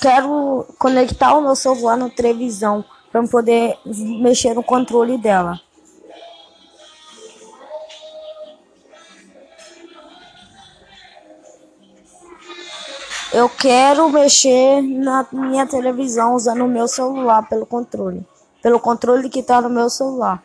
Quero conectar o meu celular na televisão para poder mexer no controle dela. Eu quero mexer na minha televisão usando o meu celular pelo controle. Pelo controle que está no meu celular.